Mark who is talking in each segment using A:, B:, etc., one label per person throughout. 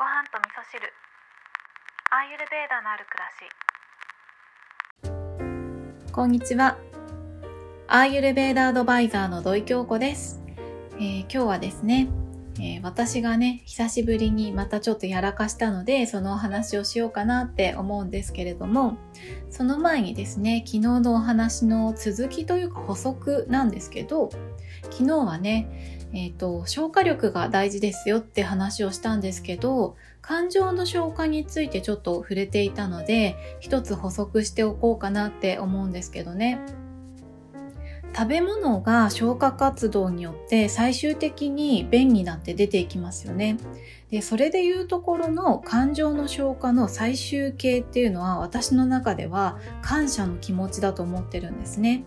A: ご飯と味噌汁。アーユルベーダのある暮らし。
B: こんにちは。アーユルベーダアドバイザーの土井京子です、えー今日はですね、え私がね、久しぶりにまたちょっとやらかしたので、そのお話をしようかなって思うんですけれども、その前にですね、昨日のお話の続きというか補足なんですけど、昨日はね、えっ、と、消化力が大事ですよって話をしたんですけど、感情の消化についてちょっと触れていたので、一つ補足しておこうかなって思うんですけどね。食べ物が消化活動によって最終的に便になって出ていきますよね。で、それでいうところの感情の消化の最終形っていうのは私の中では感謝の気持ちだと思ってるんですね。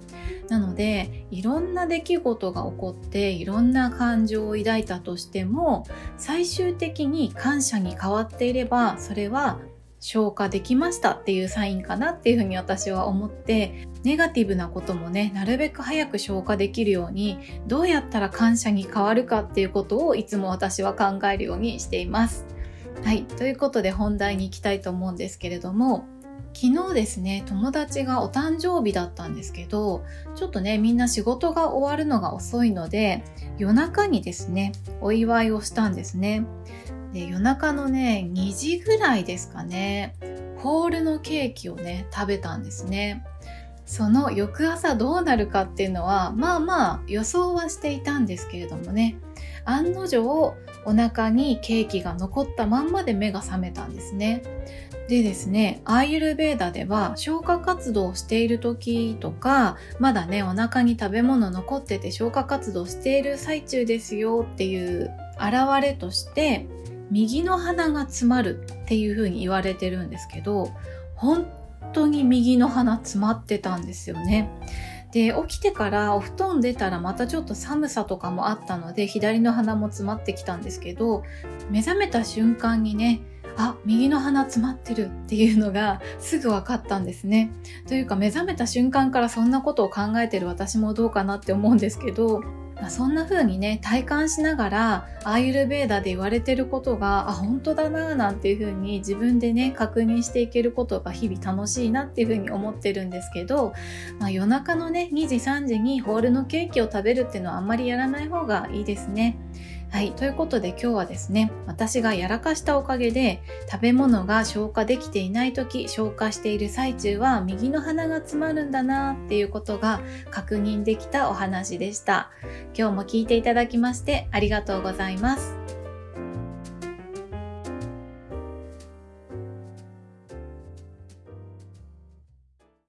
B: なので、いろんな出来事が起こっていろんな感情を抱いたとしても最終的に感謝に変わっていればそれは消化できましたっていうサインかなっていうふうに私は思ってネガティブなこともねなるべく早く消化できるようにどうやったら感謝に変わるかっていうことをいつも私は考えるようにしています。はいということで本題に行きたいと思うんですけれども昨日ですね友達がお誕生日だったんですけどちょっとねみんな仕事が終わるのが遅いので夜中にですねお祝いをしたんですね。で夜中のね2時ぐらいですかねホールのケーキをね食べたんですね。その翌朝どうなるかっていうのはまあまあ予想はしていたんですけれどもね案の定お腹にケーキが残ったまんまで目が覚めたんですね。でですねアーユルベーダでは消化活動をしている時とかまだねお腹に食べ物残ってて消化活動している最中ですよっていう現れとして右の鼻が詰まるっていう風に言われてるんですけど本当に右の鼻詰まってたんですよね。で起きてからお布団出たらまたちょっと寒さとかもあったので左の鼻も詰まってきたんですけど目覚めた瞬間にねあ右の鼻詰まってるっていうのがすぐ分かったんですね。というか目覚めた瞬間からそんなことを考えてる私もどうかなって思うんですけどまあ、そんな風にね体感しながらアーユルベーダで言われてることがあ本当だななんていう風に自分でね確認していけることが日々楽しいなっていう風に思ってるんですけど、まあ、夜中のね2時3時にホールのケーキを食べるっていうのはあんまりやらない方がいいですね。はい。ということで今日はですね、私がやらかしたおかげで食べ物が消化できていない時、消化している最中は右の鼻が詰まるんだなっていうことが確認できたお話でした。今日も聞いていただきましてありがとうございます。